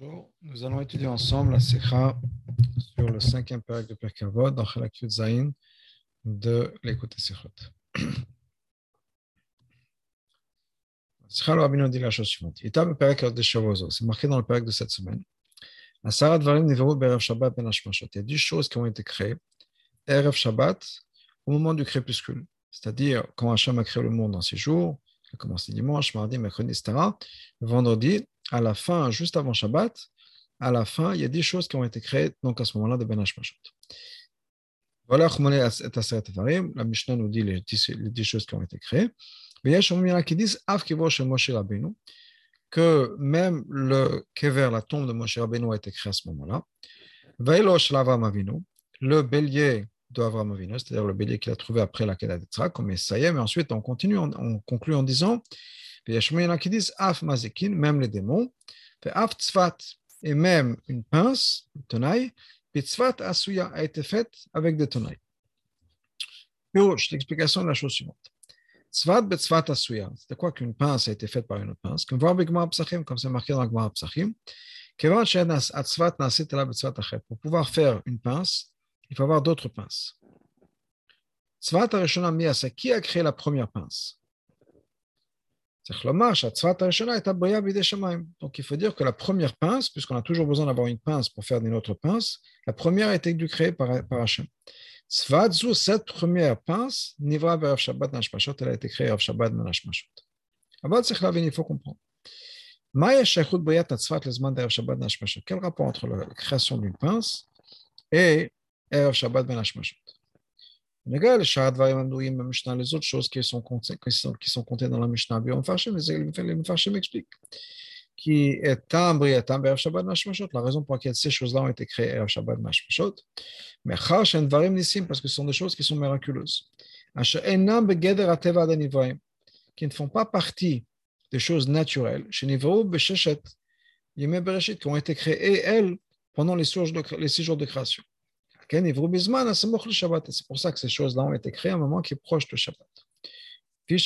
Bonjour, nous allons étudier ensemble la Sikha sur le cinquième période de Perkavod dans Chalak Zain de l'écoute Sikhot. Sikha le Rabbi dit la chose suivante. Il de Shavozo, c'est marqué dans le période de cette semaine. La Sarah Dvarim Niveru Berev Shabbat Ben Hashmashot. Il y a dix choses qui ont été créées Erev Shabbat au moment du crépuscule, c'est-à-dire quand Hachem a créé le monde dans six jours, il a commencé dimanche, mardi, mercredi, etc. Vendredi, à la fin, juste avant Shabbat, à la fin, il y a des choses qui ont été créées, donc à ce moment-là, de Ben Hashmashot. Voilà, la Mishnah nous dit les 10, choses qui ont été créées. Mais il y a des qui disent que même le kever, la tombe de Moshe Rabbeinu, a été créée à ce moment-là. Le bélier de Avram Avinu, c'est-à-dire le bélier qu'il a trouvé après la d'Etzra, comme Esaïe, mais ensuite on continue, on conclut en disant Af Mazekin, même les démons, Af Tzvat, et même une pince, une tenaille, Tzvat Asuya a été faite avec des tenailles. L'explication de la chose suivante. Tzvat Betzvat Asuya, c'est quoi qu'une pince a été faite par une autre pince, comme c'est marqué dans la Gemara Psachim, pour pouvoir faire une pince, il faut avoir d'autres pinces. Tzvat Arishona qui a créé la première pince donc il faut dire que la première pince, puisqu'on a toujours besoin d'avoir une pince pour faire une autre pince, la première a été créée par, par Hachem. cette première pince, Nivra Be'av Shabbat Nashmashot, elle a été créée Av Shabbat Nashmashot. Abad Sechavin, il faut comprendre. Quel rapport entre la création d'une pince et Erev Shabbat Ben Hashmashot les autres choses qui sont qui sont, qui sont comptées dans la Mishnah, les Mefarshim expliquent qui est un Shabbat La raison pour laquelle ces choses-là ont été créées Erev Shabbat Mashmashot, mais Varim Nissim, parce que ce sont des choses qui sont miraculeuses. Qui ne font pas partie des choses naturelles. Chez Nivro Besheshet, Yemé Bereshit, qui ont été créées, elles, pendant les six jours de création. C'est pour ça que ces choses-là ont été créées à un moment qui est proche de Shabbat. Parce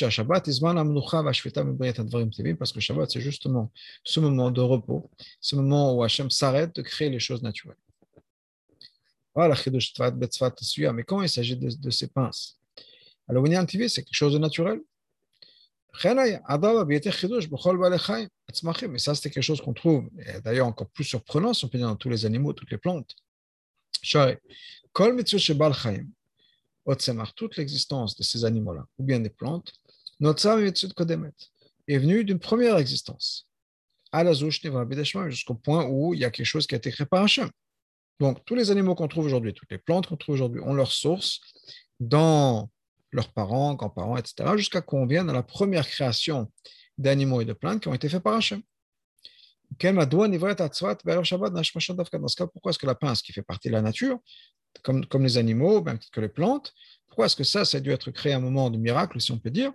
que Shabbat, c'est justement ce moment de repos, ce moment où Hachem s'arrête de créer les choses naturelles. Voilà, mais quand il s'agit de, ces pinces, alors c'est quelque chose de naturel. Mais ça, c'était quelque chose qu'on trouve, d'ailleurs encore plus surprenant, si on peut dire dans tous les animaux, toutes les plantes toute l'existence de ces animaux-là, ou bien des plantes, est venue d'une première existence. Jusqu'au point où il y a quelque chose qui a été créé par Hachem. Donc, tous les animaux qu'on trouve aujourd'hui, toutes les plantes qu'on trouve aujourd'hui, ont leur source dans leurs parents, grands-parents, etc., jusqu'à qu'on vienne à la première création d'animaux et de plantes qui ont été faits par Hachem. Pourquoi est-ce que la pince, qui fait partie de la nature, comme, comme les animaux, même que les plantes, pourquoi est-ce que ça, ça a dû être créé à un moment de miracle, si on peut dire,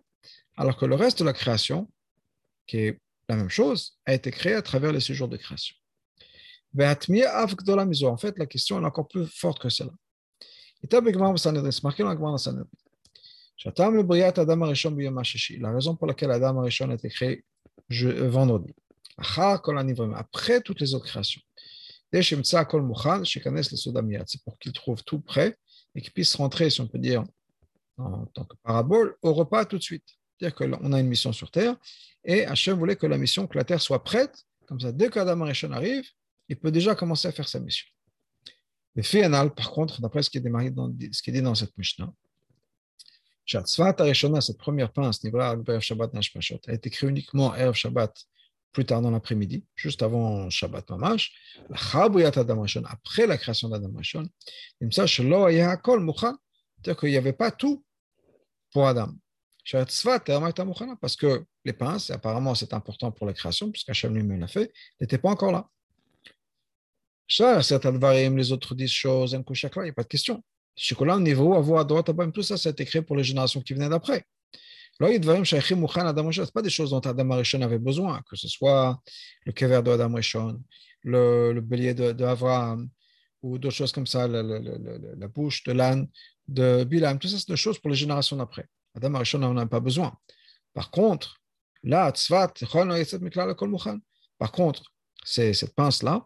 alors que le reste de la création, qui est la même chose, a été créé à travers les séjours de création. En fait, la question est encore plus forte que dans la raison pour laquelle Adam Arishon a été créé vendredi après toutes les autres créations. C'est pour qu'il trouve tout prêt et qu'il puisse rentrer, si on peut dire, en tant que parabole, au repas tout de suite. C'est-à-dire qu'on a une mission sur Terre et Hachem voulait que la mission, que la Terre soit prête. Comme ça, dès qu'Adam Arishon arrive, il peut déjà commencer à faire sa mission. Le final, par contre, d'après ce qui est dit dans cette Mishnah, cette première pince, a été créée uniquement Erev Shabbat plus tard dans l'après-midi, juste avant Shabbat Mamash, après la création d'Adam Rishon, c'est-à-dire qu'il n'y avait pas tout pour Adam. Parce que les pinces, apparemment c'est important pour la création, puisqu'Hachem lui-même l'a fait, n'étaient pas encore là. Les autres disent choses, il n'y a pas de question. Chocolat, niveau, avoir à droite, tout ça, été créé pour les générations qui venaient d'après. Ce pas des choses dont Adam Arishon avait besoin, que ce soit le kever de Adam Arishon, le, bélier de, ou d'autres choses comme ça, la bouche de l'âne, de Bilam, tout ça, c'est des choses pour les générations d'après. Adam Arishon n'en a pas besoin. Par contre, là, Tzvat, par contre, cette pince-là,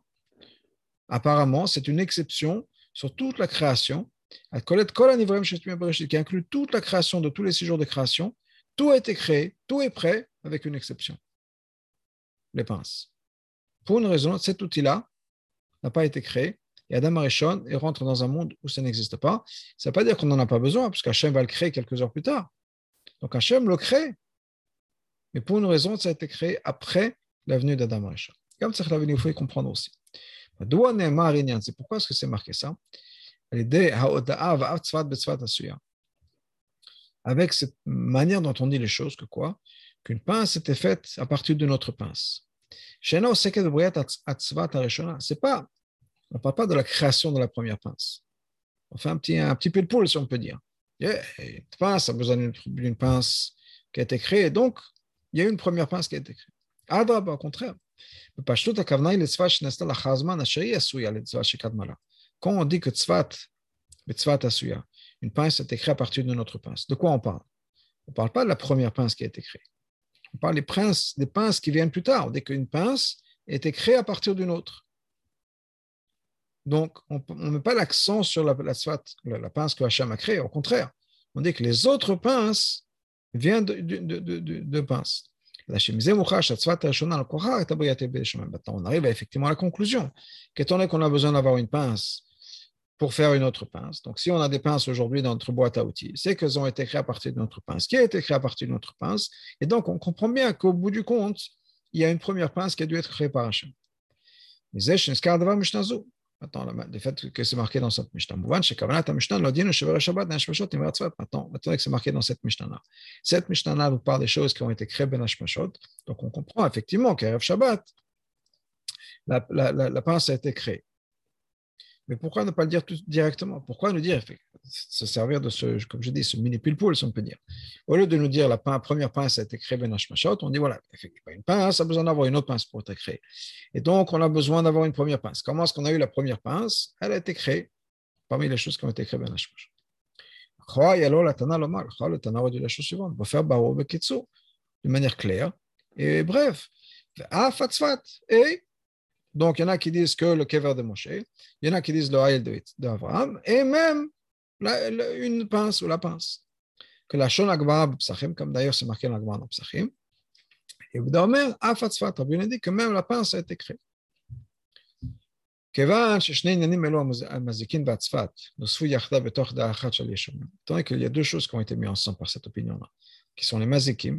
apparemment, c'est une exception sur toute la création, qui inclut toute la création de tous les six jours de création. Tout a été créé, tout est prêt, avec une exception. Les pinces. Pour une raison, cet outil-là n'a pas été créé. Et Adam Arishon et rentre dans un monde où ça n'existe pas. Ça ne veut pas dire qu'on n'en a pas besoin, parce qu'Hachem va le créer quelques heures plus tard. Donc Hachem le crée. Mais pour une raison, ça a été créé après la venue d'Adam Arishon. Comme ça, il faut y comprendre aussi. C'est pourquoi est-ce que c'est marqué ça? Avec cette manière dont on dit les choses, que quoi? Qu'une pince était faite à partir d'une autre pince. C'est pas, on ne parle pas de la création de la première pince. On fait un petit, un petit peu de poule, si on peut dire. Yeah, une pince a besoin d'une pince qui a été créée, donc il y a une première pince qui a été créée. Adrab, au contraire. Quand on dit que tzvat, tzvat asuya, une pince est créée à partir d'une autre pince, de quoi on parle? On ne parle pas de la première pince qui a été créée. On parle des, pinces, des pinces qui viennent plus tard. Dit qu'une pince a été créée à partir d'une autre. Donc, on ne met pas l'accent sur la, pince que Hachem a créée. Au contraire, on dit que les autres pinces viennent de, de, de, de pinces. Maintenant, on arrive effectivement à la conclusion qu'étant donné qu'on a besoin d'avoir une pince pour faire une autre pince, donc si on a des pinces aujourd'hui dans notre boîte à outils, c'est qu'elles ont été créées à partir d'une autre pince, qui a été créée à partir d'une autre pince, et donc on comprend bien qu'au bout du compte, il y a une première pince qui a dû être créée par Hachem. Maintenant, le fait que c'est marqué dans cette Mishnah. Maintenant, maintenant que c'est marqué dans cette Mishnah-là. Cette Mishnah-là vous parle des choses qui ont été créées ben Hashmashot. Donc, on comprend effectivement qu'à Shabbat, la pince a été créée. Mais pourquoi ne pas le dire tout directement? Pourquoi nous dire, se servir de ce, comme je dis, ce mini poule si on peut dire? Au lieu de nous dire la première pince a été créée ben on dit voilà, effectivement, une pince a besoin d'avoir une autre pince pour être créée. Et donc, on a besoin d'avoir une première pince. Comment est-ce qu'on a eu la première pince? Elle a été créée parmi les choses qui ont été créées ben Hashmashot. alors la Tana Lomar, le Tana dit la chose suivante, va faire Baro Bekitsu, de manière claire et bref. Et donc, il y en a qui disent que le kever de Moshe, il y en a qui disent le haïl d'Abraham, et même une pince ou la pince. Que la shon agmara psachim, comme d'ailleurs c'est marqué dans l'agmara dans psachim, et vous dormez, afatzfat, Rabbi dit que même la pince a été créée. כיוון ששני עניינים אלו המזיקים והצפת נוספו יחדיו בתוך דעה אחת של ישומים. Tant qu'il y a deux choses qui ont été mises ensemble par cette opinion-là, qui sont les mazikim,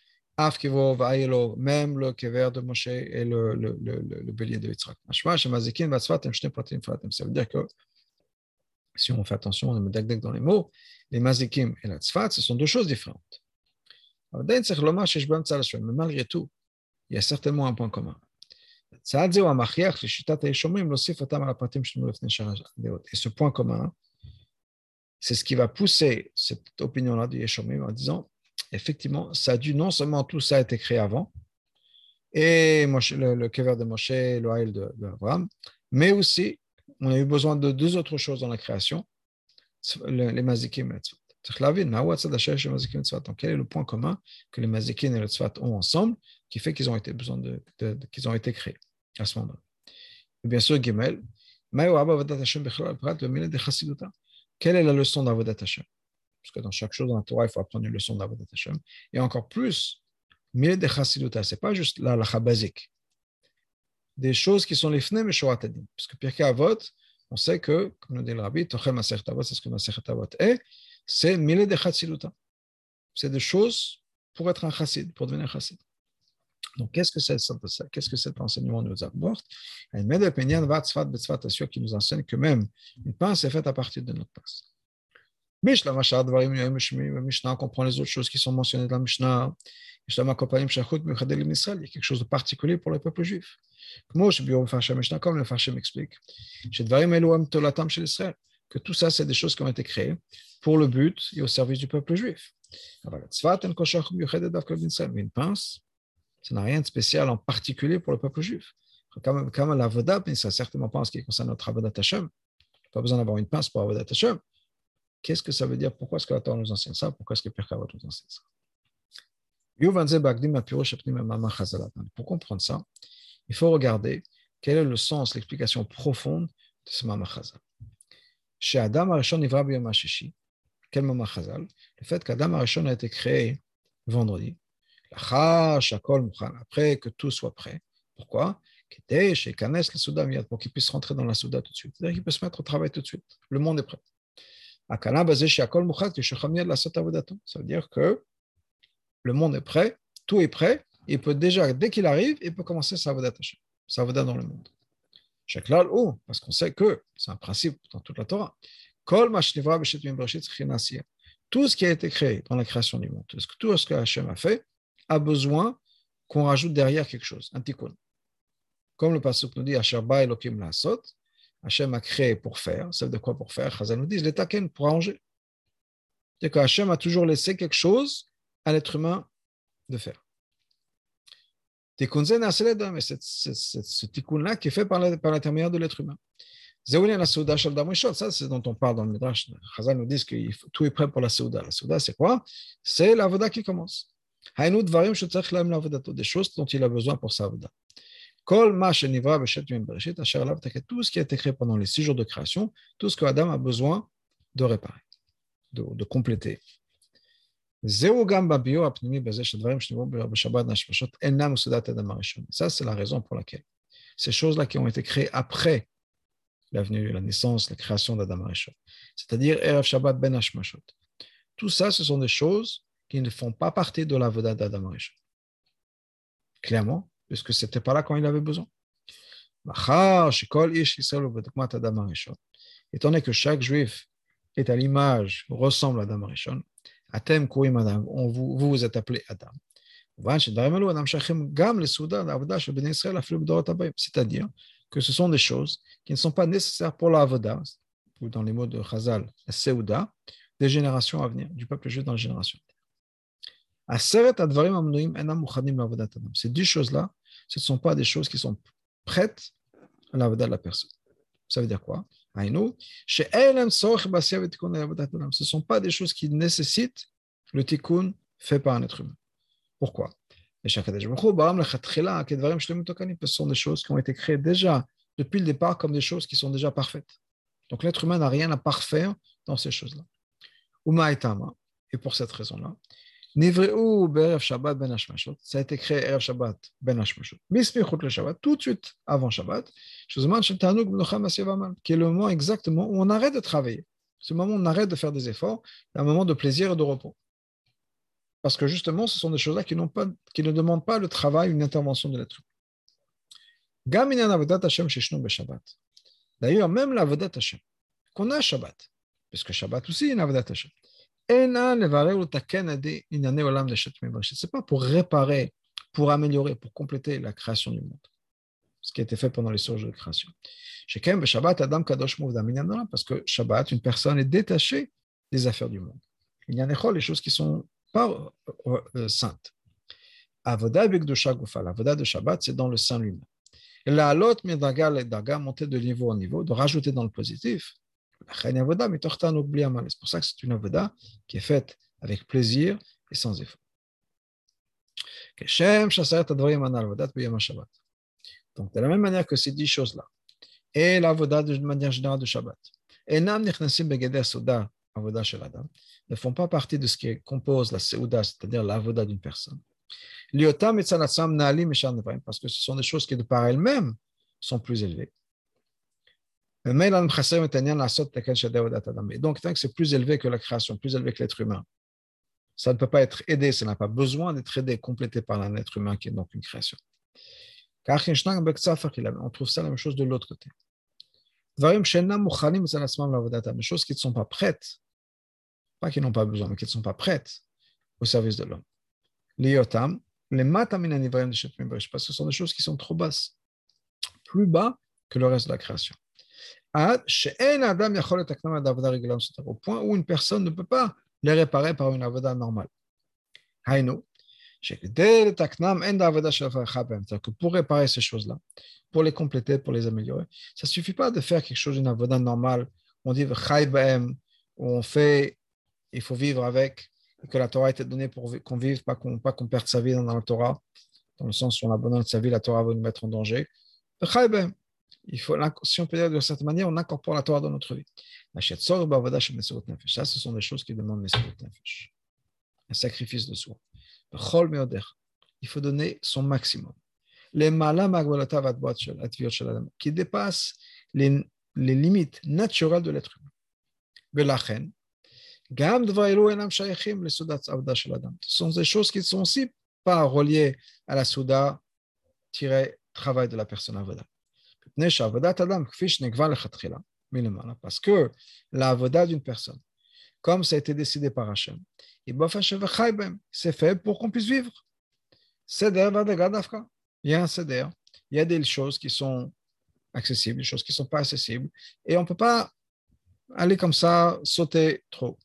et le, le, le, le bélier de Yitzhak. Ça veut dire que si on fait attention, on met dans les mots, les mazikim et la tzfat, ce sont deux choses différentes. Mais malgré tout, il y a certainement un point commun. Et ce point commun, c'est ce qui va pousser cette opinion-là du Yeshomim en disant effectivement, ça a dû non seulement tout ça a été créé avant, et le, le kever de Moshe, l'oil d'Abraham, mais aussi on a eu besoin de deux autres choses dans la création, les mazikim et les tzvat. Donc, quel est le point commun que les mazikim et les tzvat ont ensemble qui fait qu'ils ont été besoin de, qu'ils ont été créés à ce moment-là? Bien sûr, Gimel, quelle est la leçon d'Avodat Hashem? Parce que dans chaque chose dans la Torah, il faut apprendre une leçon d'Avodat Hashem. Et encore plus, mille de chassiduta, ce n'est pas juste la lacha basique. Des choses qui sont les fnem et shoatadim. Parce que Pirkei Avot, on sait que, comme nous dit le rabbi, Tochem Masechet Avot, c'est ce que Masechet Avot est, c'est mille de chassiduta. C'est des choses pour être un chassid, pour devenir un chassid. Donc, qu'est-ce que c'est cet enseignement nous apporte? Qui nous enseigne que même une pince est faite à partir de notre pince. Mishnah, comprend les autres choses qui sont mentionnées dans la Mishnah. Il y a quelque chose de particulier pour le peuple juif. Comme le Farshim explique, que tout ça, c'est des choses qui ont été créées pour le but et au service du peuple juif. Une pince, ça n'a rien de spécial en particulier pour le peuple juif. Comme, comme la Voda, mais ça certainement pas en ce qui concerne notre Avodat Hashem. Pas besoin d'avoir une pince pour Avodat Hashem. Qu'est-ce que ça veut dire? Pourquoi est-ce que la Torah nous enseigne ça? Pourquoi est-ce que Pirkavot nous enseigne ça? Pour comprendre ça, il faut regarder quel est le sens, l'explication profonde de ce Mamachazal. Chez Adam Arishon Ivra quel Mamachazal Le fait qu'Adam Arishon a été créé vendredi, après que tout soit prêt. Pourquoi? Pour qu'il puisse rentrer dans la Souda tout de suite. C'est-à-dire qu'il peut se mettre au travail tout de suite. Le monde est prêt. Ça veut dire que le monde est prêt, tout est prêt, il peut déjà, dès qu'il arrive, il peut commencer sa avodat sa avodat dans le monde. Oh, parce qu'on sait que c'est un principe dans toute la Torah. Tout ce qui a été créé dans la création du monde, tout ce que Hachem a fait, a besoin qu'on rajoute derrière quelque chose, un tikkun. Comme le passage nous dit, Asherba Elohim Lasot, Hachem a créé pour faire. Ça dire quoi pour faire Chazal nous dit les pour arranger. C'est-à-dire que Hachem a toujours laissé quelque chose à l'être humain de faire. Mais c'est ce tikkun-là qui est fait par l'intermédiaire de l'être humain. Ça, c'est dont on parle dans le Midrash. Chazal nous dit que tout est prêt pour la Souda. La Souda, c'est quoi? C'est la Voda qui commence. Des choses dont il a besoin pour sa Voda. Tout ce qui a été créé pendant les six jours de création, tout ce que Adam a besoin de réparer, de, de compléter. Ça, c'est la raison pour laquelle ces choses-là qui ont été créées après la venue, la naissance, la création d'Adam Arishon, c'est-à-dire Erev Shabbat Ben Hashmashot. Tout ça, ce sont des choses qui ne font pas partie de la Voda d'Adam Arishon. Clairement, puisque ce n'était pas là quand il avait besoin. Étant donné que chaque juif est à l'image, ressemble à Adam Arishon, Atem vous, vous êtes appelé Adam. C'est-à-dire que ce sont des choses qui ne sont pas nécessaires pour la ou dans les mots de Chazal, la Seuda, des générations à venir, du peuple juif dans les générations. Ces dix choses-là ce ne sont pas des choses qui sont prêtes à la de la personne. Ça veut dire quoi? Ce ne sont pas des choses qui nécessitent le tikkun fait par un être humain. Pourquoi? Ce sont des choses qui ont été créées déjà depuis le départ comme des choses qui sont déjà parfaites. Donc l'être humain n'a rien à parfaire dans ces choses-là. Et pour cette raison-là, Nivreu Be'erev Shabbat Ben Hashmashot. Ça a été créé Erev Shabbat Ben Hashmashot. Mismichut le Shabbat, tout de suite avant Shabbat. Shuzman qui est le moment exactement où on arrête de travailler. C'est le moment où on arrête de faire des efforts, un moment de plaisir et de repos. Parce que justement, ce sont des choses-là qui, pas, qui ne demandent pas le travail, une intervention de l'être humain. D'ailleurs, même l'Avodat Hashem, qu'on a Shabbat, puisque Shabbat aussi est une Hashem. Ce n'est pas pour réparer, pour améliorer, pour compléter la création du monde, ce qui a été fait pendant les sources de création. Parce que Shabbat, une personne est détachée des affaires du monde. Il y a les choses qui sont pas euh, euh, saintes. Avoda de Shabbat, c'est dans le sein lui-même. Et la lot, monter de niveau en niveau, de rajouter dans le positif, c'est pour ça que c'est une avoda qui est faite avec plaisir et sans effort. Donc, de la même manière que ces dix choses-là, et l'avoda de manière générale de Shabbat, ne font pas partie de ce qui compose la seuda, c'est-à-dire l'avoda d'une personne. Parce que ce sont des choses qui, de par elles-mêmes, sont plus élevées. Donc, tant que c'est plus élevé que la création, plus élevé que l'être humain, ça ne peut pas être aidé, ça n'a pas besoin d'être aidé, complété par un être humain qui est donc une création. On trouve ça la même chose de l'autre côté. Des choses qui ne sont pas prêtes pas qu'ils n'ont pas besoin, mais qu'ils ne sont pas prêtes au service de l'homme. Les parce que ce sont des choses qui sont trop basses, plus bas que le reste de la création. Au point où une personne ne peut pas les réparer par une avoda normale. que pour réparer ces choses-là, pour les compléter, pour les améliorer, ça ne suffit pas de faire quelque chose d'une avoda normale. On dit on fait, il faut vivre avec, que la Torah a été donnée pour qu'on vive, pas qu'on perde sa vie dans la Torah, dans le sens où on a besoin de sa vie, la Torah va nous mettre en danger. Il faut, si on peut dire de cette manière, on incorpore la Torah dans notre vie. Ça, ce sont des choses qui demandent un sacrifice de soi. Il faut donner son maximum. Les qui dépassent les, les limites naturelles de l'être humain. Ce sont des choses qui ne sont aussi pas reliées à la souda travail de la personne avada. Parce que la d'une personne, comme ça a été décidé par Hachem, c'est fait pour qu'on puisse vivre. Il y a un seder, il y a des choses qui sont accessibles, des choses qui ne sont pas accessibles, et on ne peut pas aller comme ça, sauter trop.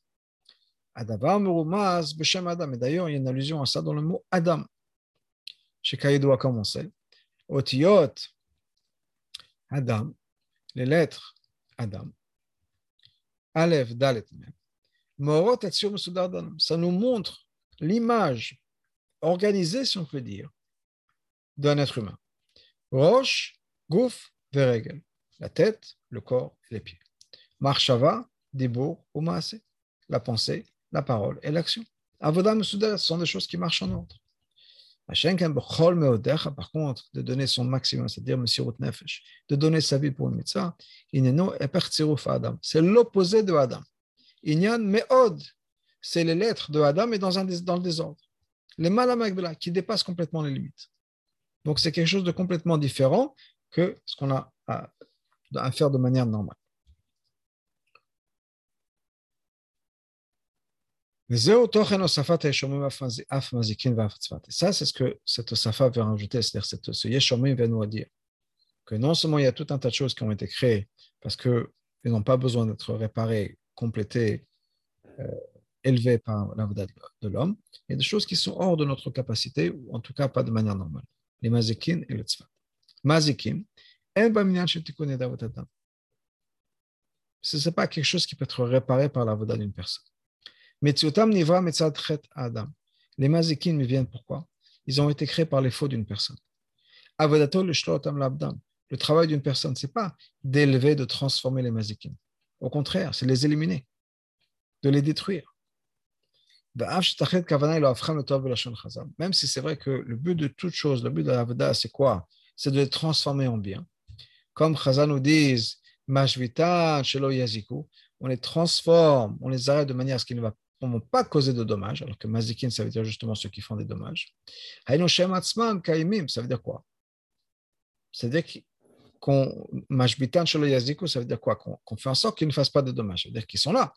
Et d'ailleurs, il y a une allusion à ça dans le mot Adam. Chez Kaïdou a commencé. Otiyot, Adam, les lettres Adam. Aleph, Dalet, Morot et sur Ça nous montre l'image organisée, si on peut dire, d'un être humain. Roche, Gouf, Veregel. La tête, le corps les pieds. Marshava, Dibur, Umaase. La pensée, la parole et l'action. Avodah ce sont des choses qui marchent en ordre. Par contre, de donner son maximum, c'est-à-dire Nefesh, de donner sa vie pour une mitzvah, c'est l'opposé de Adam. Inyan Meod, c'est les lettres de Adam et dans, un, dans le désordre. Les malamagbela, qui dépassent complètement les limites. Donc c'est quelque chose de complètement différent que ce qu'on a à faire de manière normale. Ça, c'est ce que cette Osafa veut rajouter, c'est-à-dire ce Yeshomim vient nous dire que non seulement il y a tout un tas de choses qui ont été créées parce qu'elles n'ont pas besoin d'être réparées, complétées, élevées par la de l'homme, il y a des choses qui sont hors de notre capacité, ou en tout cas pas de manière normale. Les mazikim et le tzvat. Mazikim, ce n'est pas quelque chose qui peut être réparé par la voda d'une personne. Les mazikim viennent pourquoi? Ils ont été créés par les faux d'une personne. Le travail d'une personne, ce n'est pas d'élever, de transformer les mazikim. Au contraire, c'est les éliminer, de les détruire. Même si c'est vrai que le but de toute chose, le but de l'avda, c'est quoi? C'est de les transformer en bien. Comme Chazan nous disent, on les transforme, on les arrête de manière à ce qu'ils ne vont pas causer de dommages, alors que mazikin, ça veut dire justement ceux qui font des dommages. Ça veut dire quoi? Ça veut dire qu'on ça veut dire quoi? Qu'on fait en sorte qu'ils ne fassent pas de dommages. Ça veut dire qu'ils sont là,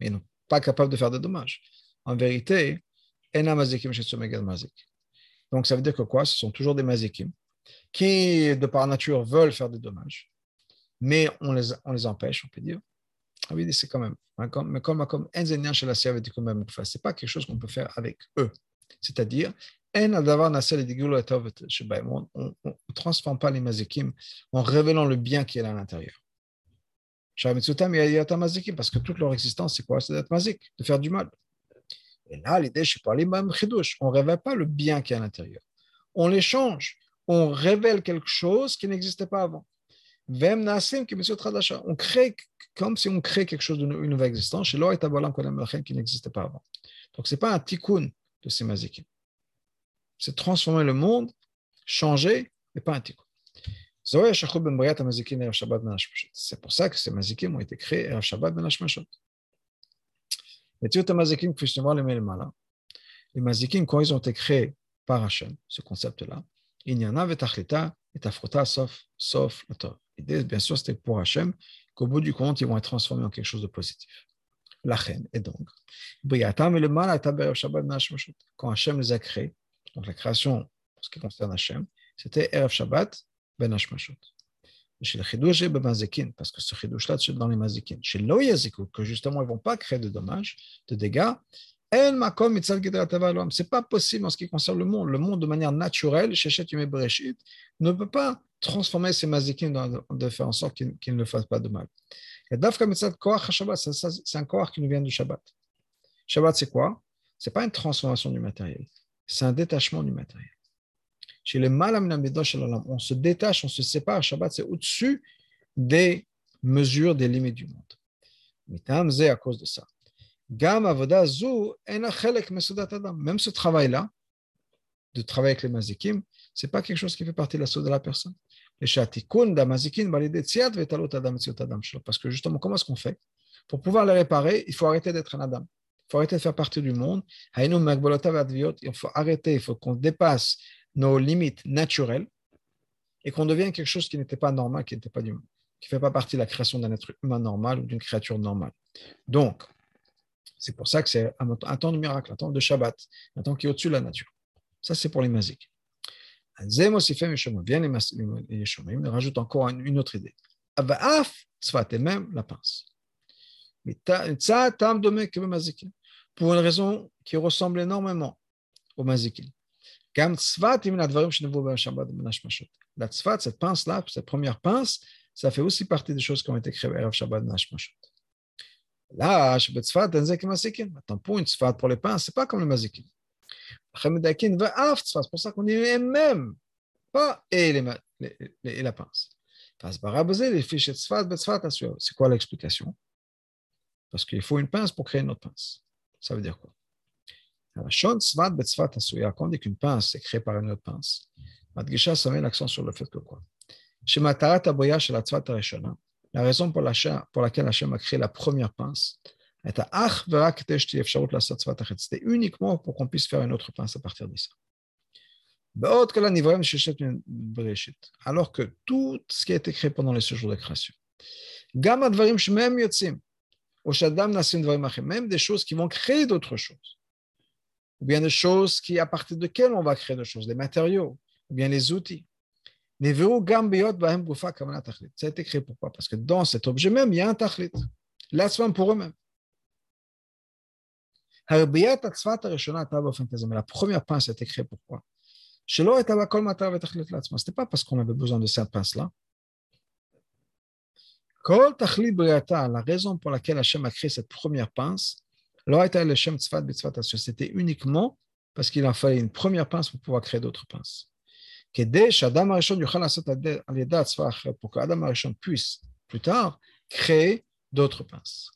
mais ils ne pas capables de faire de dommages. En vérité, donc ça veut dire que quoi? Ce sont toujours des mazikim qui, de par nature, veulent faire des dommages, mais on les, on les empêche, on peut dire. Ah oui, c'est quand même. Mais comme comme la c'est pas quelque chose qu'on peut faire avec eux. C'est-à-dire, on ne transforme pas les mazikim en révélant le bien qui est à l'intérieur. Parce que toute leur existence, c'est quoi? C'est d'être mazik, de faire du mal. Et là, l'idée, je pas on ne révèle pas le bien qui est à l'intérieur. On les change. On révèle quelque chose qui n'existait pas avant. On crée comme si on crée quelque chose d'une nouvelle existence, chez qui n'existait pas avant. Donc, ce n'est pas un tikkun de ces mazikim. C'est transformer le monde, changer, mais pas un tikkun. C'est pour ça que ces mazikim ont été créés à Shabbat ben Hashmashot. Les mazikim, quand ils ont été créés par Hachem, ce concept-là, il y en avait et tafrota sauf, sauf le. L'idée, bien sûr, c'était pour Hachem qu'au bout du compte, ils vont être transformés en quelque chose de positif. la reine, et donc, quand Hachem les a créés, donc la création, pour ce qui concerne Hachem, c'était Erev Shabbat ben Hashmashot. Chez le Chidouche et Mazikin, parce que ce Chidouche-là, c'est dans les Mazikin. Chez l'Oyazikou, que justement, ils ne vont pas créer de dommages, de dégâts, c'est pas possible en ce qui concerne le monde. Le monde, de manière naturelle, ne peut pas transformer ces mazikim de faire en sorte qu'ils ne fassent pas de mal. Et Dafka Koach Shabbat, c'est un Koach qui nous vient du Shabbat. Shabbat, c'est quoi? C'est pas une transformation du matériel, c'est un détachement du matériel. Chez les on se détache, on se sépare. Shabbat, c'est au-dessus des mesures, des limites du monde. Mais à cause de ça. Même ce travail-là, de travailler avec les mazikim, ce n'est pas quelque chose qui fait partie de la de la personne. Parce que justement, comment est-ce qu'on fait Pour pouvoir les réparer, il faut arrêter d'être un Adam. Il faut arrêter de faire partie du monde. Il faut arrêter, il faut qu'on dépasse nos limites naturelles et qu'on devienne quelque chose qui n'était pas normal, qui n'était pas du monde, qui ne fait pas partie de la création d'un être humain normal ou d'une créature normale. Donc, c'est pour ça que c'est un, temps de miracle, un temps de Shabbat, un temps qui est au-dessus de la nature. Ça, c'est pour les mazik. Viens les rajoute encore une, autre idée. Avaaf, tzfat, et même la pince. Pour une raison qui ressemble énormément au mazikin. La tzfat, cette pince-là, cette première pince, ça fait aussi partie des choses qui ont été créées à Shabbat. Là, Attends, pour une tzfat pour les pains, ce n'est pas comme le mazikin. C'est pour ça qu'on dit même, pas et, les, les, et la pince. C'est quoi l'explication? Parce qu'il faut une pince pour créer une autre pince. Ça veut dire quoi? Quand on dit qu'une pince est créée par une autre pince, Madgisha, ça met l'accent sur le fait que quoi? La raison pour, laquelle Hachem a créé la première pince, c'était uniquement pour qu'on puisse faire une autre pince à partir de ça. Alors que tout ce qui a été créé pendant les séjours de création, même des choses qui vont créer d'autres choses, ou bien des choses qui, à partir de quelles on va créer d'autres choses, des matériaux, ou bien les outils. Ça a été créé pourquoi Parce que dans cet objet même, il y a un tachlit. L'atzman pour eux-mêmes. La première pince a été créée pourquoi Ce n'était pas parce qu'on avait besoin de cette pince-là. La raison pour laquelle Hachem a créé cette première pince, c'était uniquement parce qu'il en fallait une première pince pour pouvoir créer d'autres pinces pour que Adam puisse plus tard créer d'autres pinces.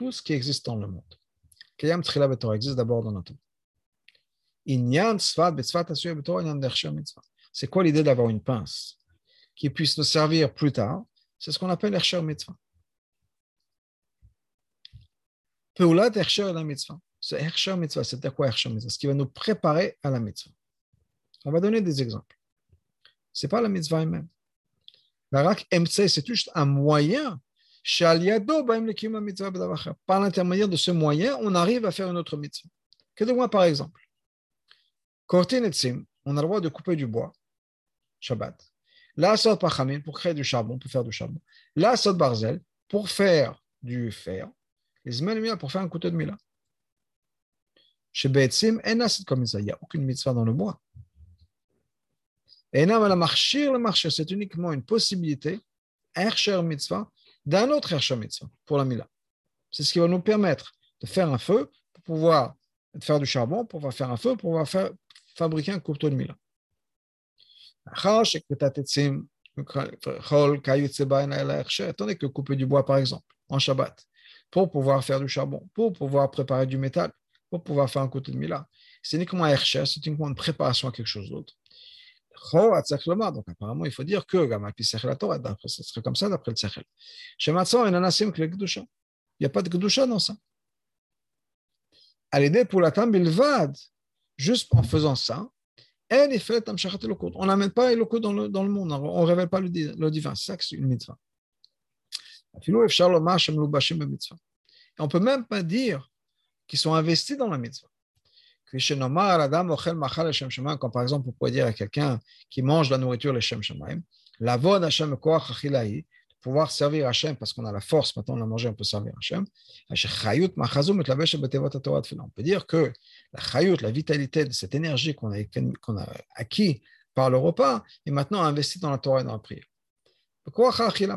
Tout ce qui existe dans le monde, existe d'abord dans notre monde. C'est quoi l'idée d'avoir une pince qui puisse nous servir plus tard? C'est ce qu'on appelle l'Ersher Mitzvah. Peulat Ersher la Mitzvah. Ce Hersher Mitzvah, c'est quoi Hersher Mitzvah? Ce qui va nous préparer à la Mitzvah. On va donner des exemples. Ce n'est pas la Mitzvah elle-même. La Rak MC, c'est juste un moyen. Par l'intermédiaire de ce moyen, on arrive à faire une autre mitzvah. Que de moi, par exemple. On a le droit de couper du bois, Shabbat. La Sot Pachamim, pour créer du charbon, pour faire du charbon. La Sot Barzel, pour faire du fer. Les Zmen pour faire un couteau de Mila. Chez ça. Il n'y a aucune mitzvah dans le bois. Et la marchir, le marché, c'est uniquement une possibilité, Hersher mitzvah, d'un autre Hersher mitzvah pour la Mila. C'est ce qui va nous permettre de faire un feu, pour pouvoir faire du charbon, pour pouvoir faire un feu, pour pouvoir fabriquer un couteau de Mila. Attendez que couper du bois, par exemple, en Shabbat, pour pouvoir faire du charbon, pour pouvoir préparer du métal, pour pouvoir faire un côté de Mila. C'est uniquement un c'est uniquement une préparation à quelque chose d'autre. Donc apparemment, il faut dire que ce serait comme ça d'après le Sechel. Il n'y a pas de Gdusha dans ça. À l'idée pour la Bilvad, juste en faisant ça, on n'amène pas Eloko dans le, dans le monde, on ne révèle pas le, divin. C'est ça que c'est une mitzvah. On ne peut même pas dire qu'ils sont investis dans la mitzvah. Comme par exemple, on pourrait dire à quelqu'un qui mange la nourriture, les Shem Shemaim, la von Hashem pouvoir servir Hachem parce qu'on a la force, maintenant on a mangé, on peut servir Hachem. On peut dire que la chayut, la vitalité de cette énergie qu'on a, qu'on a acquis par le repas est maintenant investie dans la Torah et dans la prière.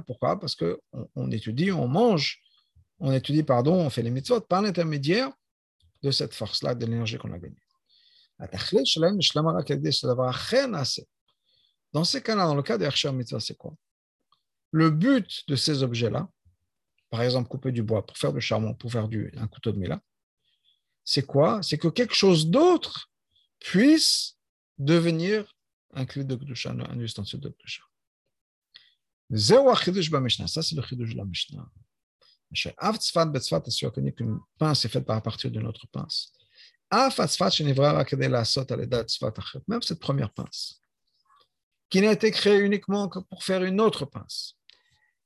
Pourquoi? Parce qu'on on étudie, on mange, on étudie, pardon, on fait les mitzvot par l'intermédiaire de cette force-là, de l'énergie qu'on a gagnée. Dans ces cas-là, dans le cas de Hersher Mitzvah, c'est quoi? Le but de ces objets-là, par exemple couper du bois pour faire du charbon, pour faire du, un couteau de mila, c'est quoi? C'est que quelque chose d'autre puisse devenir un clé de Gdusha, un ustensile de Gdusha. Ça, c'est le chidouche de la Mishnah. Av tzfat betzfat, c'est reconnu qu'une pince est faite par partir d'une autre pince? Même cette première pince, qui n'a été créée uniquement que pour faire une autre pince.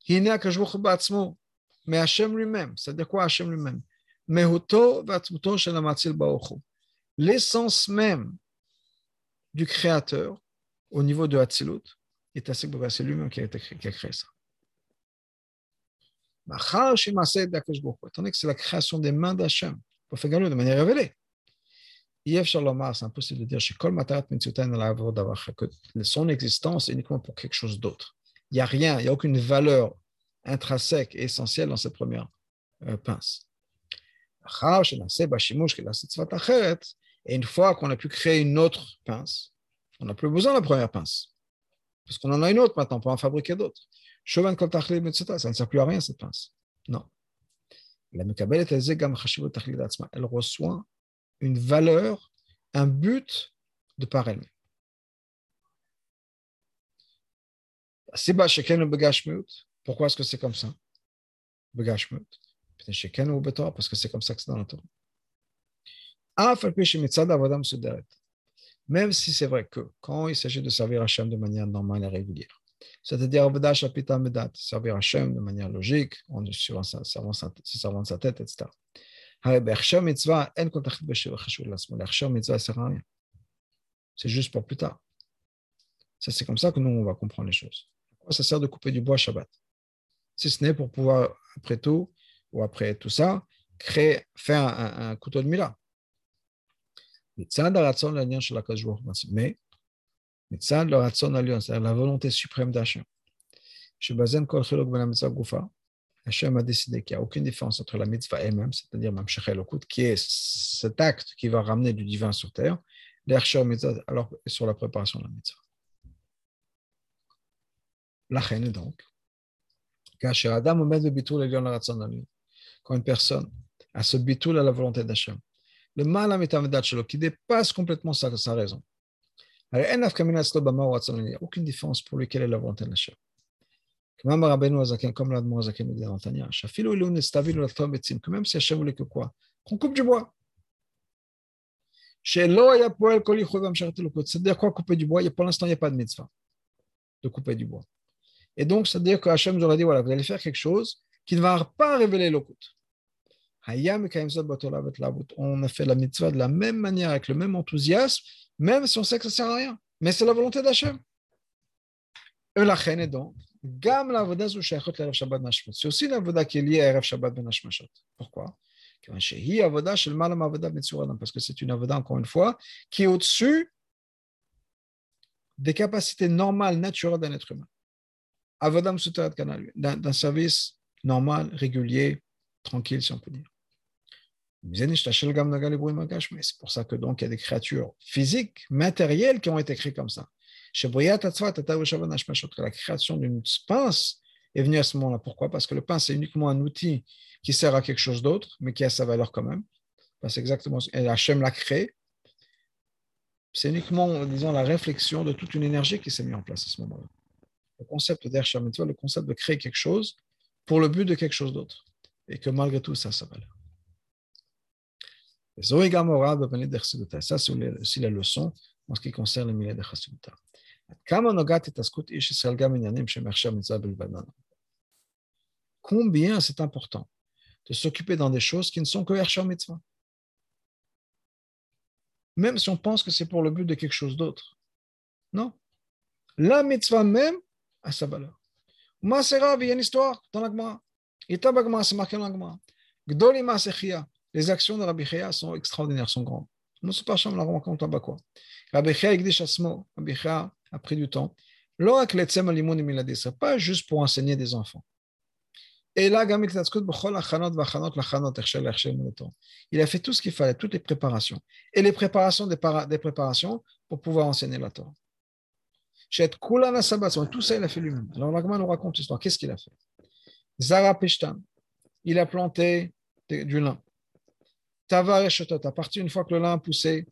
Mais Hachem lui-même. C'est-à-dire quoi Hachem lui-même? L'essence même du Créateur, au niveau de Hatzilut, est assez c'est lui-même qui a, qui a créé ça. Que c'est la création des mains d'Hachem, pour faire de manière révélée. C'est impossible de dire que son existence est uniquement pour quelque chose d'autre. Il n'y a rien, il n'y a aucune valeur intrinsèque et essentielle dans cette première pince. Et une fois qu'on a pu créer une autre pince, on n'a plus besoin de la première pince. Parce qu'on en a une autre maintenant, on peut en fabriquer d'autres. Ça ne sert plus à rien cette pince. Non. Elle reçoit une valeur, un but de par elle-même. Pourquoi est-ce que c'est comme ça? Parce que c'est comme ça que c'est dans la Torah. Même si c'est vrai que quand il s'agit de servir Hachem de manière normale et régulière, c'est-à-dire Avodah Shapita Medat, servir Hachem de manière logique, en servant sa, servant sa tête, etc. C'est juste pour plus tard. c'est comme ça que nous, on va comprendre les choses. Pourquoi ça sert de couper du bois Shabbat? Si ce n'est pour pouvoir, après tout, ou après tout ça, créer, faire un, un couteau de Mila. Mais Mitzad le Ratzon Alion, c'est-à-dire la volonté suprême d'Hachem. Shebazen Kol Chilok Ben Mitzvah Gufa, Hachem a décidé qu'il n'y a aucune différence entre la mitzvah elle-même, c'est-à-dire Mam Elokut, qui est cet acte qui va ramener du divin sur terre, l'Ercher Mitzvah, alors sur la préparation de la mitzvah. La reine donc, Adam le Bitul Elion Alion, quand une personne a ce Bitul à la volonté d'Hachem, le mal à qui dépasse complètement sa, raison, aucune différence pour lui quelle est la volonté de Hachem. Comme l'Admor Azaken nous dit dans Tanya, que même si Hachem voulait que quoi Qu'on coupe du bois. C'est-à-dire quoi couper du bois Pour l'instant, il n'y a pas de mitzvah de couper du bois. Et donc, c'est-à-dire que Hachem nous aurait dit voilà, vous allez faire quelque chose qui ne va pas révéler l'okut. On a fait la mitzvah de la même manière, avec le même enthousiasme, même si on sait que ça ne sert à rien. Mais c'est la volonté d'Hachem. Et donc, la C'est aussi la voda qui est liée à Erev Shabbat ben Hashmashot. Pourquoi? Parce que c'est une avoda, encore une fois, qui est au-dessus des capacités normales, naturelles d'un être humain. Avoda d'un service normal, régulier, tranquille, si on peut dire. C'est pour ça que donc il y a des créatures physiques, matérielles qui ont été créées comme ça. La création d'une pince est venue à ce moment-là. Pourquoi? Parce que le pince est uniquement un outil qui sert à quelque chose d'autre, mais qui a sa valeur quand même. C'est exactement et Hachem l'a créé. C'est uniquement, disons, la réflexion de toute une énergie qui s'est mise en place à ce moment-là. Le concept d'Hachem, le concept de créer quelque chose pour le but de quelque chose d'autre. Et que malgré tout, ça a sa valeur. Ça, c'est aussi la leçon en ce qui concerne le milieu de Chassidutta. combien c'est important de s'occuper dans des choses qui ne sont que Hersher Mitzvah? Même si on pense que c'est pour le but de quelque chose d'autre. Non. La mitzvah même a sa valeur. Masera, il y a une histoire dans la Gemara. Itabagma, c'est marqué dans la Gemara. Gdoli Masechia, les actions de Rabbi Chia sont extraordinaires, sont grandes. Nous ne pas la rencontre à quoi. Rabbi Chia, Rabbi a pris du temps. Pas juste pour enseigner des enfants. Et là, il a fait tout ce qu'il fallait, toutes les préparations. Et les préparations des, des préparations pour pouvoir enseigner la Torah. Tout ça, il a fait lui-même. Alors, l'Agma nous raconte l'histoire. Qu'est-ce qu'il a fait? Zara Peshtan, il a planté du lin. Tavar et Shotot, à partir une fois que le lin a poussé,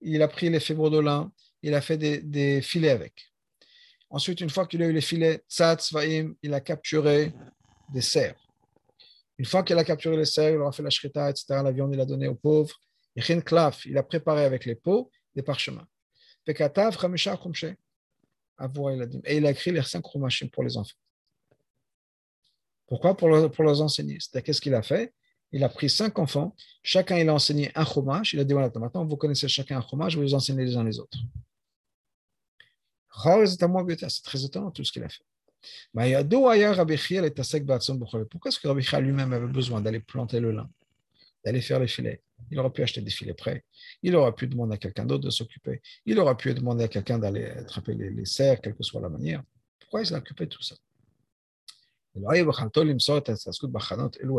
il a pris les fibres de lin, il a fait des, filets avec. Ensuite, une fois qu'il a eu les filets, il a capturé des cerfs. Une fois qu'il a capturé les cerfs, il aura fait la shrita, etc., la viande, il a donné aux pauvres. Klaf, il a préparé avec les pots des parchemins. Et il a écrit les cinq chumashim pour les enfants. Pourquoi? Pour, pour leur enseigner. cest qu'est-ce qu'il a fait? Il a pris cinq enfants, chacun il a enseigné un chumash, il a dit voilà, maintenant vous connaissez chacun un vais vous enseigner les uns les autres. C'est très étonnant tout ce qu'il a fait. Pourquoi est-ce que Rabbi Chia lui-même avait besoin d'aller planter le lin, d'aller faire les filets? Il aurait pu acheter des filets prêts, il aurait pu demander à quelqu'un d'autre de s'occuper, il aurait pu demander à quelqu'un d'aller attraper les, les cerfs, quelle que soit la manière. Pourquoi il s'est occupé de tout ça?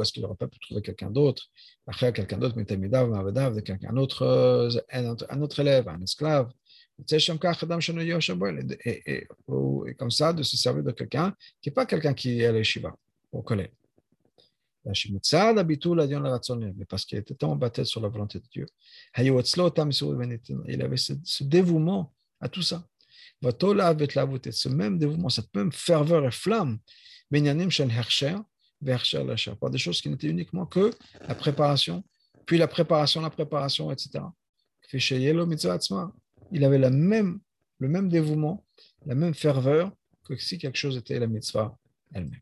Est-ce qu'il n'aurait pas pu trouver quelqu'un d'autre? Après, quelqu'un d'autre, quelqu'un d'autre, euh, un autre élève, un esclave, et, comme ça, de se servir de quelqu'un qui n'est pas quelqu'un qui est à l'Eshiva, au collège. Mais parce qu'il était tellement battu sur la volonté de Dieu. Il avait ce, dévouement à tout ça. Ce même dévouement, cette même ferveur et flamme, par des choses qui n'étaient uniquement que la préparation, puis la préparation, la préparation, etc il avait la même, le même dévouement, la même ferveur que si quelque chose était la mitzvah elle-même.